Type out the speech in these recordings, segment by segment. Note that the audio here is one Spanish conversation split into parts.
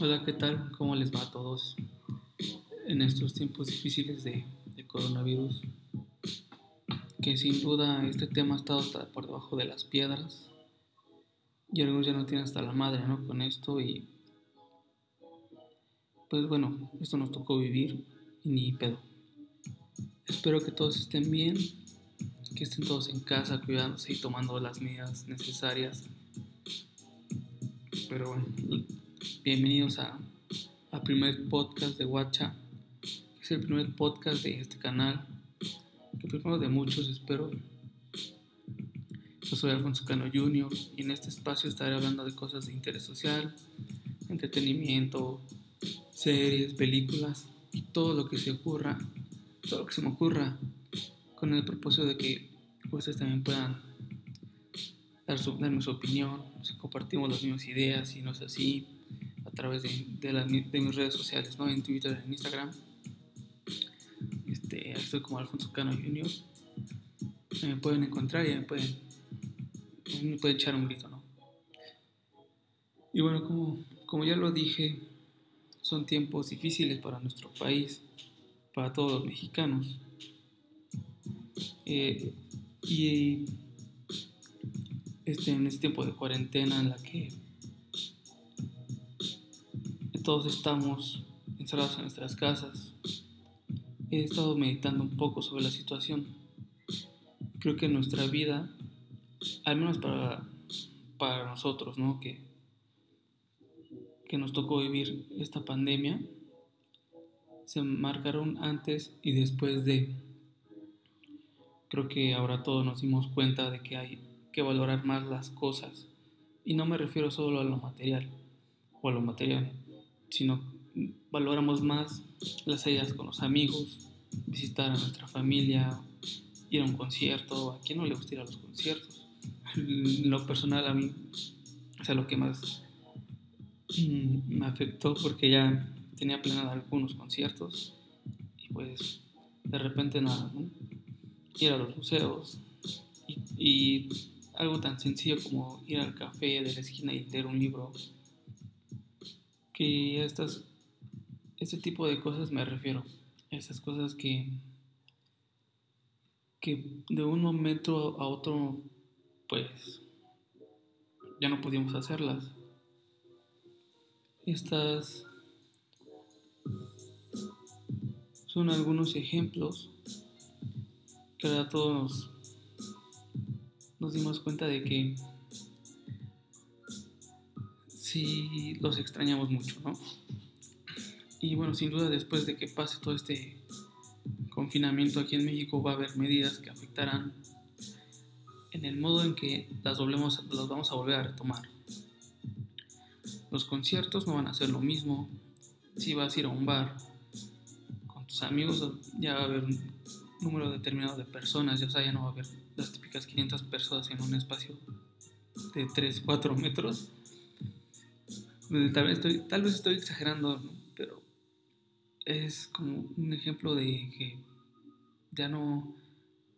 Hola, ¿qué tal? ¿Cómo les va a todos en estos tiempos difíciles de, coronavirus? Que sin duda este tema ha estado hasta por debajo de las piedras y algunos ya no tienen hasta la madre, ¿no? Con esto y pues bueno, esto nos tocó vivir y ni pedo. Espero que todos estén bien, que estén todos en casa cuidándose y tomando las medidas necesarias. Pero bueno, bienvenidos a, a primer podcast de Watcha. Es el primer podcast de este canal, el primero de muchos, espero. Yo soy Alfonso Cano Jr. y en este espacio estaré hablando de cosas de interés social, entretenimiento, series, películas y todo lo que se ocurra, todo lo que se me ocurra, con el propósito de que ustedes también puedan dar su, darme su opinión, si compartimos las mismas ideas, si no es así, través de, mis redes sociales, ¿no? en Twitter, en Instagram. Este, estoy como Alfonso Cano Jr. Me pueden encontrar y me pueden, pueden echar un grito, ¿no? Y bueno, como, como ya lo dije, son tiempos difíciles para nuestro país, para todos los mexicanos. Eh, y este, en este tiempo de cuarentena en la que todos estamos encerrados en nuestras casas, he estado meditando un poco sobre la situación. Creo que nuestra vida, al menos para, para nosotros, ¿no? que, que nos tocó vivir esta pandemia, se marcaron antes y después de. Creo que ahora todos nos dimos cuenta de que hay que valorar más las cosas. Y no me refiero solo a lo material o a lo material, sino valoramos más las salidas con los amigos, visitar a nuestra familia, ir a un concierto, a quién no le gusta ir a los conciertos. lo personal a mí, o sea, lo que más mm, me afectó porque ya tenía planeado algunos conciertos y pues de repente nada, ir a los museos y algo tan sencillo como ir al café de la esquina y leer un libro que estas, este tipo de cosas me refiero. Esas cosas que, que de un momento a otro, pues, ya no pudimos hacerlas. Estas son algunos ejemplos que ahora todos nos dimos cuenta de que sí los extrañamos mucho, ¿no? Y bueno, sin duda después de que pase todo este confinamiento aquí en México va a haber medidas que afectarán en el modo en que las, volvemos, las vamos a volver a retomar. Los conciertos no van a ser lo mismo. Si vas a ir a un bar con tus amigos, ya va a haber un número determinado de personas, ya, o ya no va a haber las típicas 500 personas en un espacio de 3, 4 metros Tal vez estoy, tal vez estoy exagerando, pero es como un ejemplo de que ya no,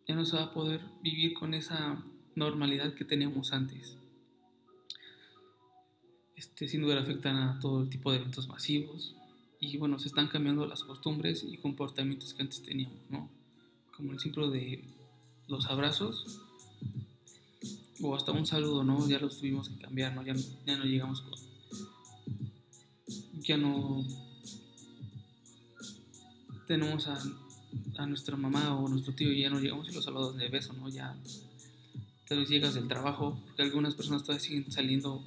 ya no se va a poder vivir con esa normalidad que teníamos antes. Este, sin duda afectan a todo tipo de eventos masivos y bueno, se están cambiando las costumbres y comportamientos que antes teníamos, ¿no? Como el simple de los abrazos o hasta un saludo, ¿no? Ya los tuvimos que cambiar, ¿no? Ya, ya no llegamos con ya no tenemos a, a nuestra mamá o nuestro tío y ya no llegamos y los saludos de beso, ¿no? Ya te los llegas del trabajo, porque algunas personas todavía siguen saliendo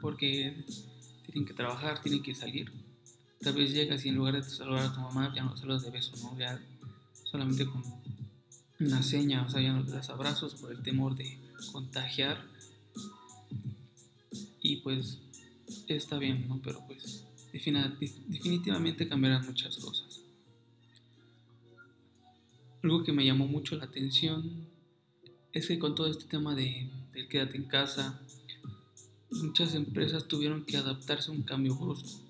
porque tienen que trabajar, tienen que salir. Tal vez llegas y en lugar de saludar a tu mamá ya no saludas de beso, ¿no? Ya solamente con una seña, o sea, ya no le das abrazos por el temor de contagiar. Y pues está bien, ¿no? Pero pues definitivamente cambiarán muchas cosas. Algo que me llamó mucho la atención es que con todo este tema de, del quédate en casa, muchas empresas tuvieron que adaptarse a un cambio brusco.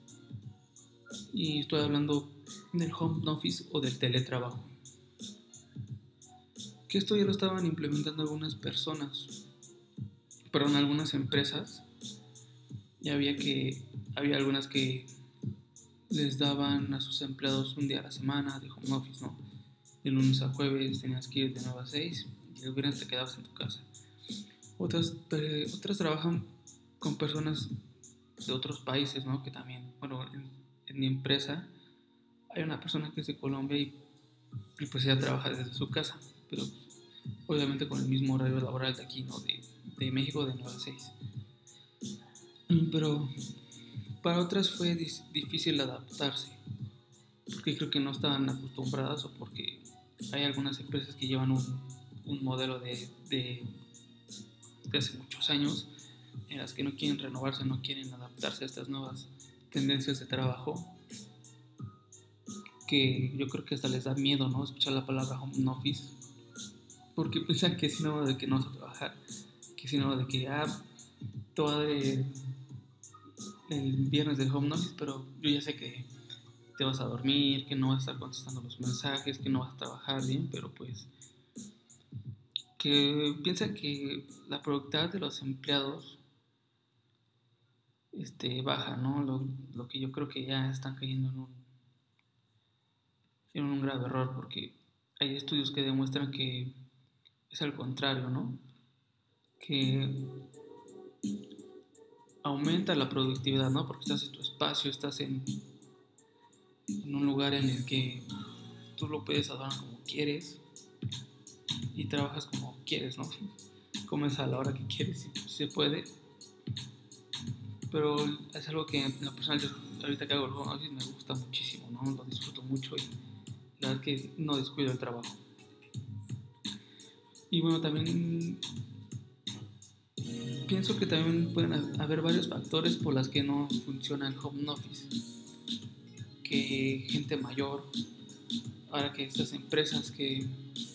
Y estoy hablando del home office o del teletrabajo. Que esto ya lo estaban implementando algunas personas, pero en algunas empresas ya había que había algunas que les daban a sus empleados un día a la semana de home office, ¿no? De lunes a jueves tenías que ir de 9 a 6 y el viernes te quedabas en tu casa. Otras, eh, otras trabajan con personas de otros países, ¿no? Que también, bueno, en, mi empresa hay una persona que es de Colombia y, pues ella trabaja desde su casa, pero obviamente con el mismo horario laboral de aquí, ¿no? De, de México de 9 a 6. Pero para otras fue difícil adaptarse, porque creo que no estaban acostumbradas o porque hay algunas empresas que llevan un, modelo de, de, hace muchos años en las que no quieren renovarse, no quieren adaptarse a estas nuevas tendencias de trabajo, que yo creo que hasta les da miedo, ¿no? Escuchar la palabra home office, porque piensan que es no de que no vas a trabajar, que es no de que, ah, todo de el viernes del home office, pero yo ya sé que te vas a dormir, que no vas a estar contestando los mensajes, que no vas a trabajar bien, pero pues que piensa que la productividad de los empleados este, baja, ¿no? Lo, lo, que yo creo que ya están cayendo en un, en un grave error, porque hay estudios que demuestran que es al contrario, ¿no? Que aumenta la productividad, ¿no? Porque estás en tu espacio, estás en, un lugar en el que tú lo puedes adornar como quieres y trabajas como quieres, ¿no? Comes a la hora que quieres, si se puede. Pero es algo que en lo personal, ahorita que hago el home me gusta muchísimo, ¿no? Lo disfruto mucho y la verdad es que no descuido el trabajo. Y bueno, también pienso que también pueden haber varios factores por las que no funciona el home office. Que gente mayor, ahora que estas empresas que,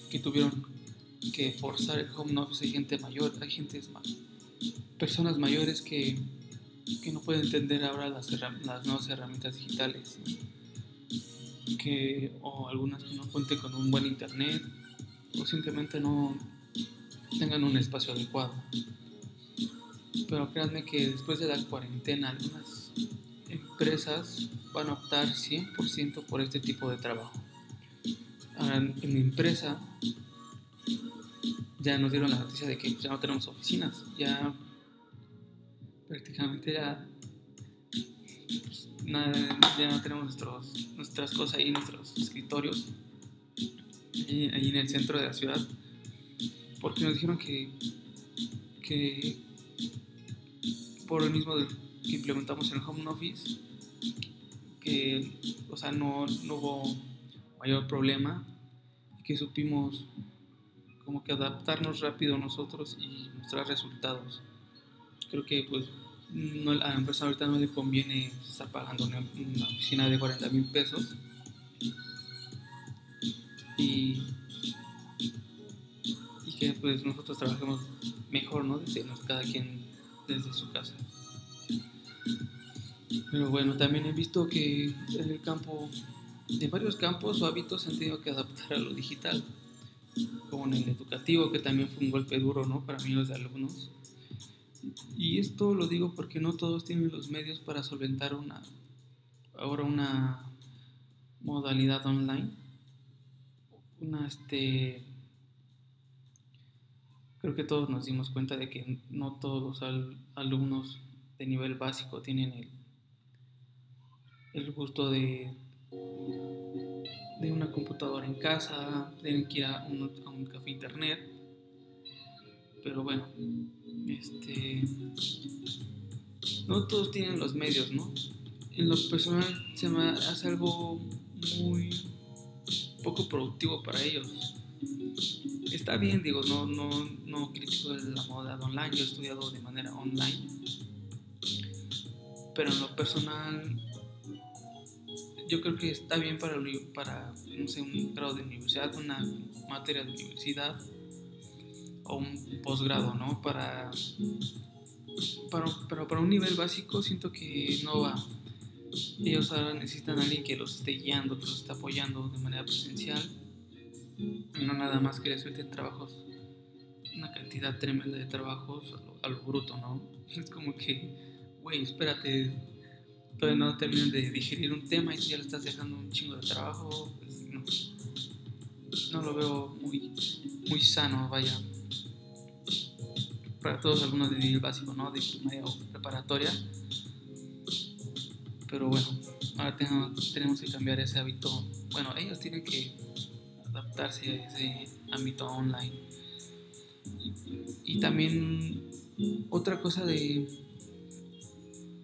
que tuvieron que forzar el home office hay gente mayor, hay gente, personas mayores que, que no pueden entender ahora las, las nuevas herramientas digitales. Que, o algunas que no cuenten con un buen internet o simplemente no tengan un espacio adecuado. Pero créanme que después de la cuarentena algunas empresas van a optar 100% por este tipo de trabajo. en, mi empresa ya nos dieron la noticia de que ya no tenemos oficinas, ya prácticamente ya, pues, ya no tenemos nuestros, nuestras cosas ahí, nuestros escritorios ahí, en el centro de la ciudad, porque nos dijeron que, que por el mismo que implementamos en el home office, que, o sea, no, no hubo mayor problema, que supimos como que adaptarnos rápido nosotros y mostrar resultados. Creo que pues no, a la empresa ahorita no le conviene estar pagando una, una oficina de 40 mil pesos. Y, y que pues nosotros trabajemos mejor, ¿no? Desde cada quien desde su casa. Pero bueno, también he visto que en el campo, en varios campos o hábitos han tenido que adaptar a lo digital, como en el educativo, que también fue un golpe duro, ¿no? Para mí los alumnos. Y esto lo digo porque no todos tienen los medios para solventar una, ahora una modalidad online. Una, este, creo que todos nos dimos cuenta de que no todos los alumnos de nivel básico tienen el, el gusto de, de una computadora en casa, tienen que ir a un, a un café internet. Pero bueno, este, no todos tienen los medios, ¿no? En lo personal se me hace algo muy poco productivo para ellos está bien, digo, no, no, no critico la moda online, yo he estudiado de manera online, pero en lo personal yo creo que está bien para, para no sé, un grado de universidad, una materia de universidad o un posgrado, ¿no? Para, para, pero para un nivel básico siento que no va. Ellos ahora necesitan a alguien que los esté guiando, que los esté apoyando de manera presencial no nada más que le suelten trabajos, una cantidad tremenda de trabajos a lo, bruto, ¿no? Es como que, güey, espérate todavía no terminan de digerir un tema y ya le estás dejando un chingo de trabajo, pues, no, no lo veo muy, muy sano, vaya. Para todos algunos de nivel básico, ¿no? De primaria o preparatoria. Pero bueno, ahora tenemos, tenemos que cambiar ese hábito. Bueno, ellos tienen que adaptarse a ese ámbito online. Y, también otra cosa de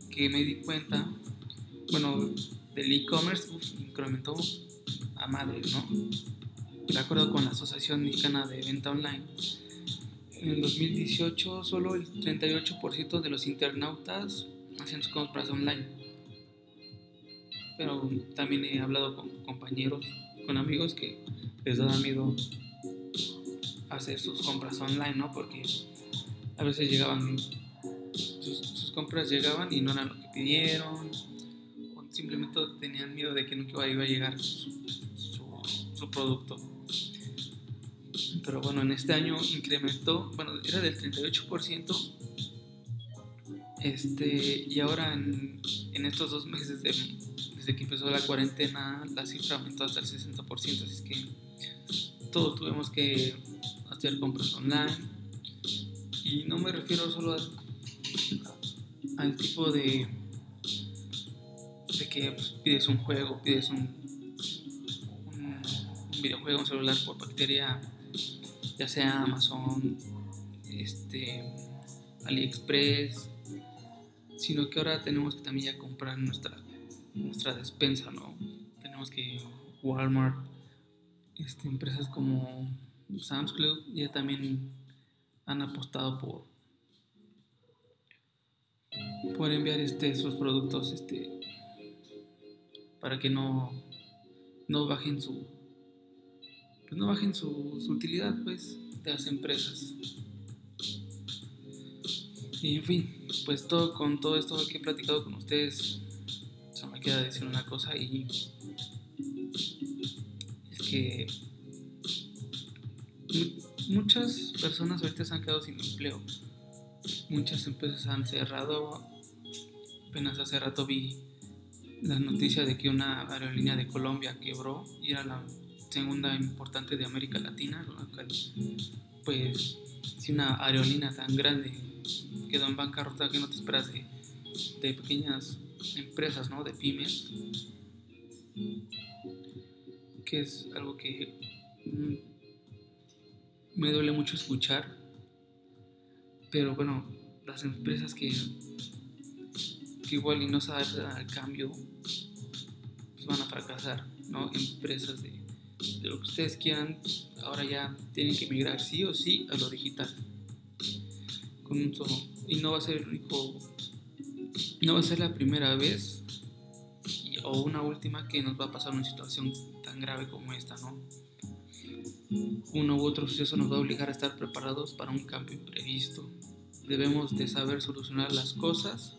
que me di cuenta, bueno, del e-commerce incrementó a madre, ¿no? De acuerdo con la Asociación Mexicana de Venta Online, en el 2018 solo el 38% de los internautas hacían sus compras online. Pero también he hablado con compañeros, con amigos que les da miedo hacer sus compras online, ¿no? Porque a veces llegaban, sus, compras llegaban y no eran lo que pidieron, o simplemente tenían miedo de que nunca iba a llegar su, su, producto. Pero bueno, en este año incrementó, bueno, era del 38%, este, y ahora en, en estos dos meses desde que empezó la cuarentena, la cifra aumentó hasta el 60%, así es que todos tuvimos que hacer compras online y no me refiero solo al, tipo de, de que pues, pides un juego, pides un, un, videojuego, un celular por bacteria, ya sea Amazon, este, AliExpress, sino que ahora tenemos que también ya comprar nuestra, nuestra despensa, ¿no? Tenemos que Walmart, este, empresas como Sam's Club ya también han apostado por por enviar este sus productos este para que no no bajen su pues no bajen su, utilidad pues de las empresas. Y en fin pues todo con todo esto que he platicado con ustedes se me queda decir una cosa y que muchas personas ahorita se han quedado sin empleo. Muchas empresas han cerrado. Apenas hace rato vi la noticia de que una aerolínea de Colombia quebró y era la segunda importante de América Latina, pues si una aerolínea tan grande quedó en bancarrota que no te esperas de, de pequeñas empresas, ¿no? De pymes, que es algo que mm, me duele mucho escuchar, pero bueno, las empresas que, que igual y no saben al cambio, pues van a fracasar, ¿no? Empresas de, de lo que ustedes quieran, ahora ya tienen que migrar sí o sí a lo digital. Con un solo, y no va a ser el único, no va a ser la primera vez o una última que nos va a pasar una situación tan grave como esta, ¿no? uno u otro suceso nos va a obligar a estar preparados para un cambio imprevisto. Debemos de saber solucionar las cosas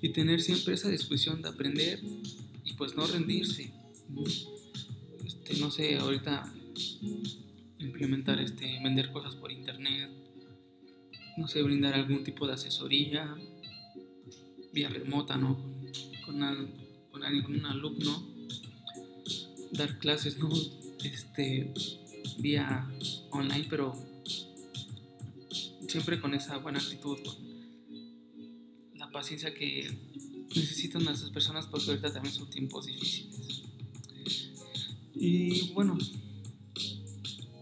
y tener siempre esa disposición de aprender y pues no rendirse. Este, no sé, ahorita implementar este, vender cosas por internet, no sé, brindar algún tipo de asesoría vía remota, ¿no? Con, con, algún alumno, dar clases, este, vía online, pero siempre con esa buena actitud, con la paciencia que necesitan esas personas porque ahorita también son tiempos difíciles. Y bueno,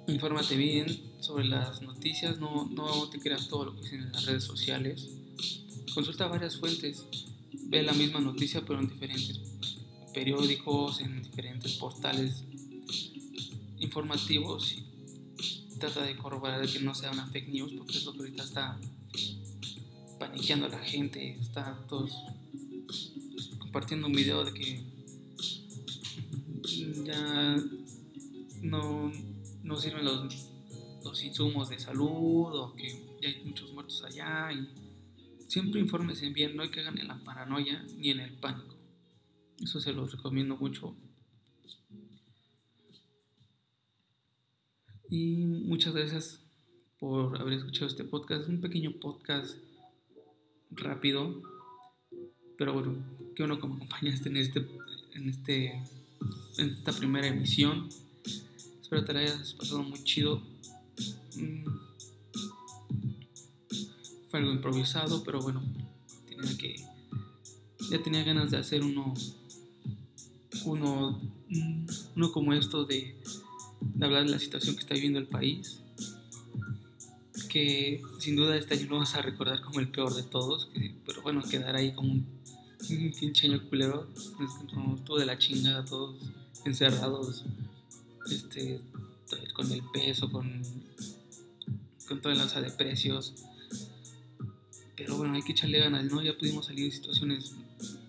infórmate bien sobre las noticias, no, no te creas todo lo que dicen en las redes sociales. Consulta varias fuentes, ve la misma noticia pero en diferentes periódicos, en diferentes portales informativos y trata de corroborar que no sea una fake news porque es lo que ahorita está paniqueando a la gente, está todos compartiendo un video de que ya no, no sirven los, los insumos de salud o que ya hay muchos muertos allá y siempre infórmense bien, no hay que hagan en la paranoia ni en el pánico. Eso se los recomiendo mucho Y muchas gracias por haber escuchado este podcast. Es un pequeño podcast rápido, pero bueno, qué bueno que me acompañaste en, este, en, este, en esta primera emisión. Espero te la hayas pasado muy chido. Mm. Fue algo improvisado, pero bueno, tenía que, ya tenía ganas de hacer uno, uno, uno como esto de, hablar de la situación que está viviendo el país que sin duda este año lo vamos a recordar como el peor de todos, pero bueno, quedar ahí como un, pinche año culero, estuvo de la chingada todos encerrados, este, con el peso, con, con toda el alza de precios, pero bueno, hay que echarle ganas, ¿no? Ya pudimos salir de situaciones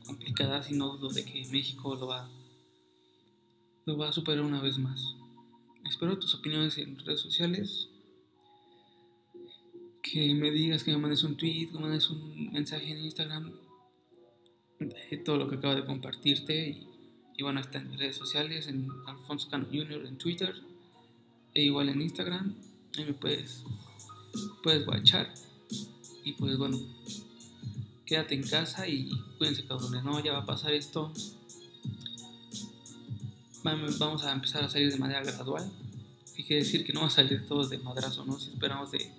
complicadas y no dudo de que México lo va, lo va a superar una vez más. Espero tus opiniones en redes sociales que me digas, que me mandes un tweet, que me mandes un mensaje en Instagram de todo lo que acabo de compartirte. Y, bueno, está en mis redes sociales, en Alfonso Cano Jr. en Twitter, e igual en Instagram. Ahí me puedes, puedes watchar. Y pues bueno, quédate en casa y cuídense cabrones, ¿no? Ya va a pasar esto. Vamos a empezar a salir de manera gradual. Hay que decir que no va a salir todos de madrazo, ¿no? Si esperamos de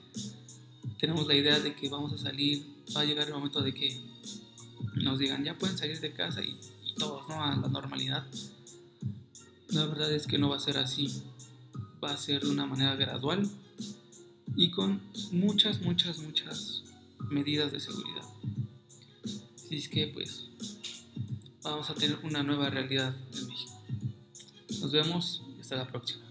tenemos la idea de que vamos a salir, va a llegar el momento de que nos digan ya pueden salir de casa y, todos, ¿no? A la normalidad. La verdad es que no va a ser así, va a ser de una manera gradual y con muchas, muchas, muchas medidas de seguridad. Así es que pues vamos a tener una nueva realidad en México. Nos vemos hasta la próxima.